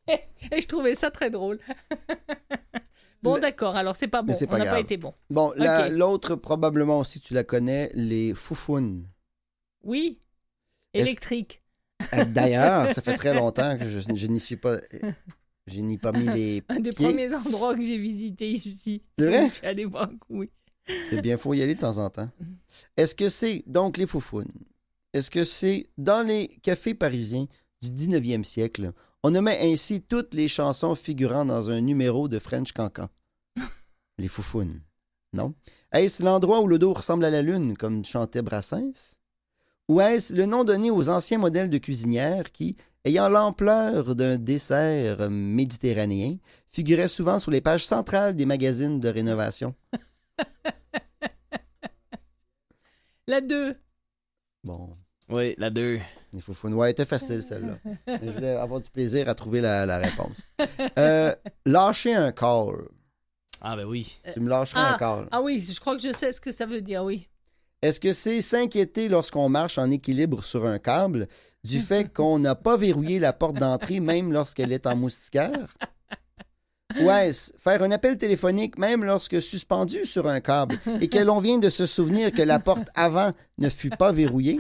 Et je trouvais ça très drôle. bon, d'accord. Alors c'est pas bon. C'est on pas n'a pas été bon. Bon, l'autre, probablement aussi, tu la connais, les foufounes. Oui. Électrique. Euh, D'ailleurs, ça fait très longtemps que je, je n'y suis pas. Je n'y ai pas mis les Un des pieds. premiers endroits que j'ai visité ici. C'est vrai? Allée voir. Oui. C'est bien, faut y aller de temps en temps. Est-ce que c'est, donc, les foufounes, est-ce que c'est dans les cafés parisiens du 19e siècle, on nommait ainsi toutes les chansons figurant dans un numéro de French Cancan? Les foufounes. Non? Est-ce l'endroit où le dos ressemble à la lune, comme chantait Brassens? Ou est-ce le nom donné aux anciens modèles de cuisinières qui, ayant l'ampleur d'un dessert méditerranéen, figuraient souvent sur les pages centrales des magazines de rénovation? La 2. Bon, Oui, la 2. Les foufounes. Ouais, elle était facile, celle-là. Je voulais avoir du plaisir à trouver la, la réponse. Euh, lâcher un call. Ah, ben oui. Tu me lâcherais un call. Ah oui, je crois que je sais ce que ça veut dire, oui. Est-ce que c'est s'inquiéter lorsqu'on marche en équilibre sur un câble du fait qu'on n'a pas verrouillé la porte d'entrée même lorsqu'elle est en moustiquaire? Ou est-ce faire un appel téléphonique même lorsque suspendu sur un câble et que l'on vient de se souvenir que la porte avant ne fut pas verrouillée?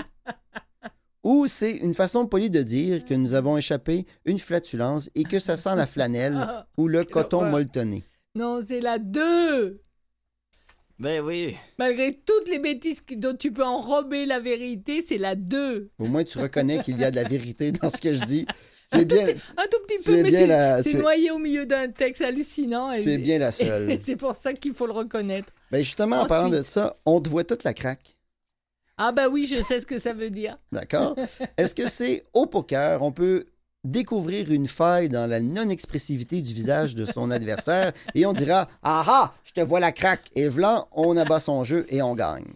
Ou c'est une façon polie de dire que nous avons échappé une flatulence et que ça sent la flanelle Ah, ou le coton molletonné? non, c'est la 2. Ben oui. Malgré toutes les bêtises dont tu peux enrober la vérité, c'est la 2. Au moins, tu reconnais qu'il y a de la vérité dans ce que je dis. Es bien, Un tout petit Tu es peu, mais bien c'est la- c'est tu es- noyé au milieu d'un texte hallucinant. et- tu es bien la seule. et c'est pour ça qu'il faut le reconnaître. Ben justement, en parlant de ça, on te voit toute la craque. Ah bah oui, je sais ce que ça veut dire. D'accord? Est-ce que c'est au poker, on peut découvrir une faille dans la non-expressivité du visage de son adversaire et on dira Ah ah, je te vois la craque. Et vlan, on abat son jeu et on gagne.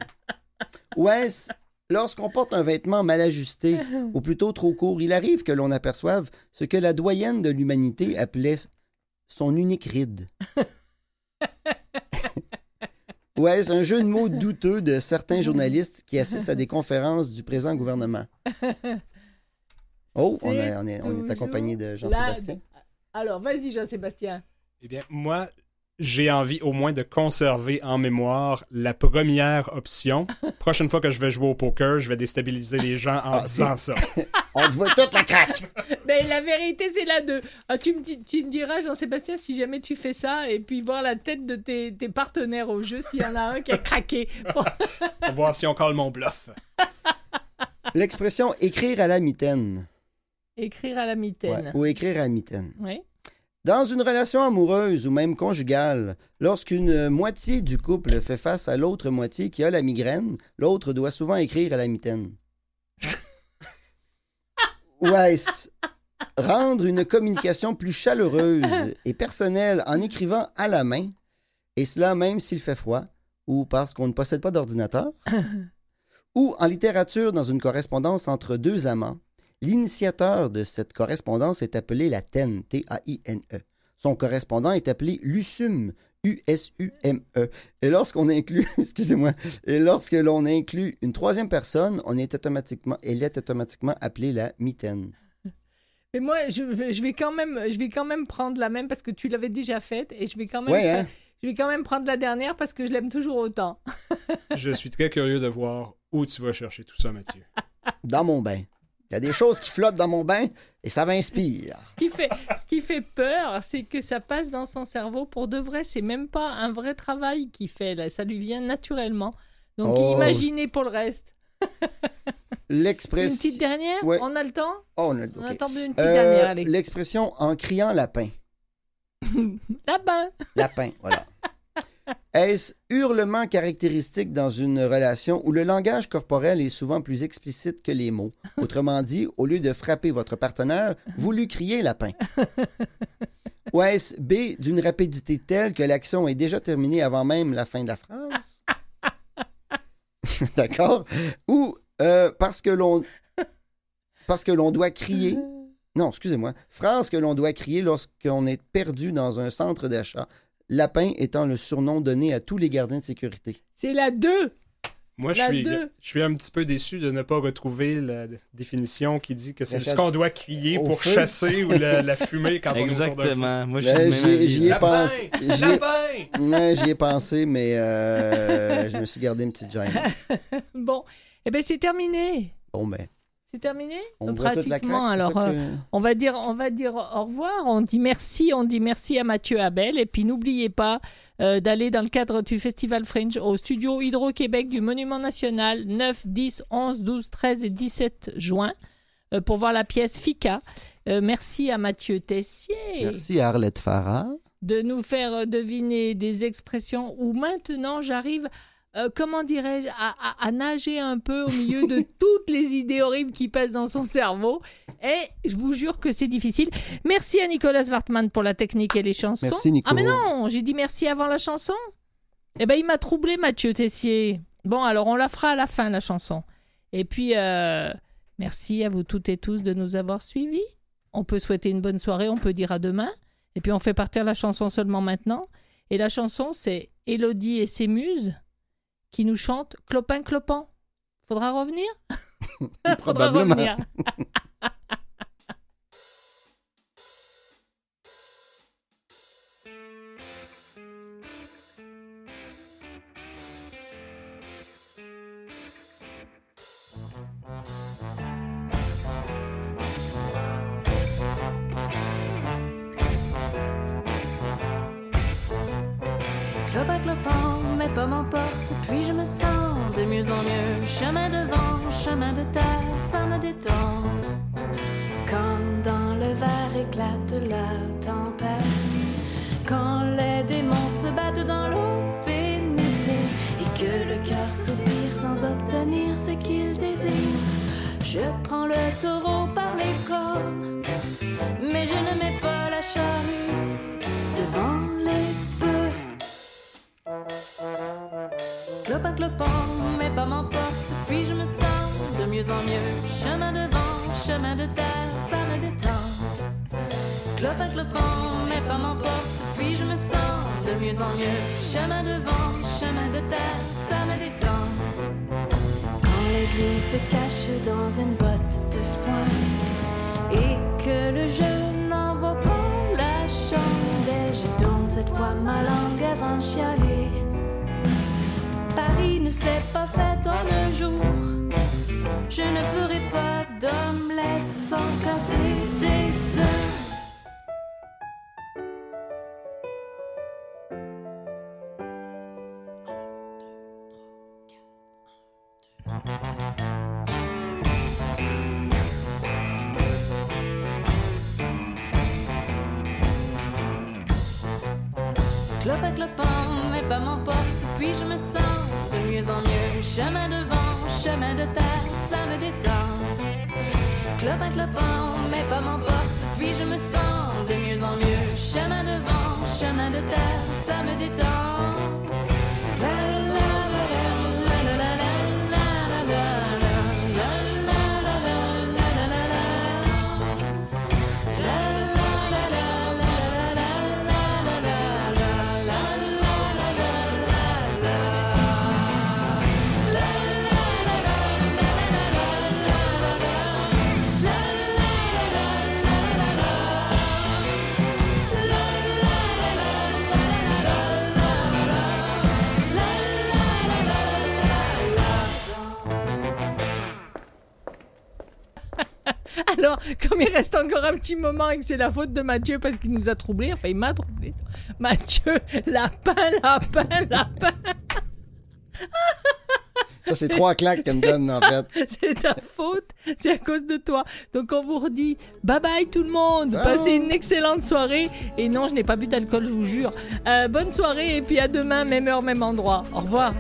Ou est-ce lorsqu'on porte un vêtement mal ajusté ou plutôt trop court, il arrive que l'on aperçoive ce que la doyenne de l'humanité appelait son unique ride? Ou est-ce un jeu de mots douteux de certains journalistes qui assistent à des conférences du présent gouvernement? Oh, on, C'est est- on est, on est toujours accompagné de Jean-Sébastien. Alors, vas-y, Jean-Sébastien. Eh bien, moi, j'ai envie au moins de conserver en mémoire la première option. Prochaine fois que je vais jouer au poker, je vais déstabiliser les gens en Ah, disant ça. On te voit toute la craque! Mais la vérité, c'est la 2. Ah, tu, me dis- tu me diras, Jean-Sébastien, si jamais tu fais ça, et puis voir la tête de tes, tes partenaires au jeu, s'il y en a un qui a craqué. Bon, On va voir si on colle mon bluff. L'expression écrire à la mitaine. écrire à la Ouais, mitaine. ou écrire à la mitaine. Oui. Dans une relation amoureuse ou même conjugale, lorsqu'une moitié du couple fait face à l'autre moitié qui a la migraine, l'autre doit souvent écrire à la mitaine. Ou est-ce rendre une communication plus chaleureuse et personnelle en écrivant à la main, et cela même s'il fait froid, ou parce qu'on ne possède pas d'ordinateur, ou en littérature dans une correspondance entre deux amants, L'initiateur de cette correspondance est appelé la TEN, T-A-I-N-E. E. Son correspondant est appelé l'USUM, U-S-U-M-E. Et lorsqu'on inclut, excusez-moi, et lorsque l'on inclut une troisième personne, on est automatiquement, elle est automatiquement appelée la mitaine. Mais moi, je vais, je vais quand même, je vais quand même prendre la même parce que tu l'avais déjà faite, et je vais quand même, Ouais, faire- hein? je vais quand même prendre la dernière parce que je l'aime toujours autant. Je suis très curieux de voir où tu vas chercher tout ça, Mathieu. Dans mon bain. Il y a des choses qui flottent dans mon bain et ça m'inspire. Ce qui fait, ce qui fait peur, c'est que ça passe dans son cerveau pour de vrai. C'est même pas un vrai travail qu'il fait là. Ça lui vient naturellement. Donc Oh. imaginez pour le reste. Une L'expression. petite dernière? Ouais. On a le temps? Oh, on a- On ok. attend une petite Euh, dernière, allez. L'expression en criant lapin. Là-bas Lapin, voilà. Est-ce hurlement caractéristique dans une relation où le langage corporel est souvent plus explicite que les mots? Autrement dit, au lieu de frapper votre partenaire, vous lui criez lapin. Ou est-ce B, d'une rapidité telle que l'action est déjà terminée avant même la fin de la phrase? D'accord? Ou euh, parce que l'on parce que l'on doit crier non, excusez-moi. Phrase que l'on doit crier lorsqu'on est perdu dans un centre d'achat. Lapin étant le surnom donné à tous les gardiens de sécurité. C'est la 2 Moi, je suis, deux. je suis un petit peu déçu de ne pas retrouver la définition qui dit que c'est ce qu'on doit crier au pour feu. chasser ou la, la fumer quand on est autour d'un feu. Exactement. Moi, je suis Ben, j'y ai- pensé. J'y ai- Lapin! Ouais, j'y ai pensé, mais euh, je me suis gardé une petite gêne. Bon, eh ben c'est terminé. Bon, ben, C'est terminé on Pratiquement. Alors, euh, on va dire, on va dire au revoir. On dit merci, on dit merci à Mathieu Abel. Et puis n'oubliez pas euh, d'aller dans le cadre du Festival Fringe au studio Hydro-Québec du Monument National 9, 10, 11, 12, 13 et 17 juin euh, pour voir la pièce. Euh, merci à Mathieu Tessier Merci à Arlette Farah. de nous faire deviner des expressions où maintenant j'arrive, euh, comment dirais-je, à, à- à nager un peu au milieu de toutes les idées horribles qui passent dans son cerveau. Et je vous jure que c'est difficile. Merci à Nicolas Wartman pour la technique et les chansons. Merci, Nico. Ah mais non, j'ai dit merci avant la chanson. Eh ben il m'a troublé Mathieu Tessier. Bon alors on la fera à la fin la chanson. Et puis euh, merci à vous toutes et tous de nous avoir suivis. On peut souhaiter une bonne soirée, on peut dire à demain. Et puis on fait partir la chanson seulement maintenant. Et la chanson, c'est Élodie et ses muses qui nous chantent Clopin Clopin. Faudra revenir Faudra revenir. Clopin, clopin, pommes emportent, puis je me sens de mieux en mieux. Chemin de vent, chemin de terre, ça me détend. Quand dans le verre éclate la tempête, quand les démons se battent dans l'eau pénétrée, et que le cœur soupire sans obtenir ce qu'il désire, je prends le taureau Mes pas m'emportent, puis je me sens de mieux en mieux. Chemin de vent, chemin de terre, ça me détend. Clopin, clopin, mes pas m'emportent, puis je me sens de mieux en mieux. Chemin de vent, chemin de terre, ça me détend. Quand l'église se cache dans une botte de foin et que le jeu n'envoie pas la chandelle, je tourne cette fois ma langue avant de chialer. Paris ne s'est pas fait en un jour. Je ne ferai pas d'omelette sans casser des œufs. Clopin, clopin, mais pas m'emporte, puis je me sens mieux en mieux. Chemin de vent, chemin de terre, ça me détend. Clopin, clopin, mais pas m'emporte, puis je me sens de mieux en mieux. Chemin de vent, chemin de terre, ça me détend. Alors, comme il reste encore un petit moment et que c'est la faute de Mathieu parce qu'il nous a troublés, enfin il m'a troublé. Mathieu, lapin, lapin, lapin, Ça, c'est trois claques qu'elle me donne, en fait. c'est ta faute, c'est à cause de toi. Donc on vous redit bye bye tout le monde, passez une excellente soirée. Et non, je n'ai pas bu d'alcool, je vous jure. Euh, bonne soirée et puis à demain, même heure, même endroit. Au revoir.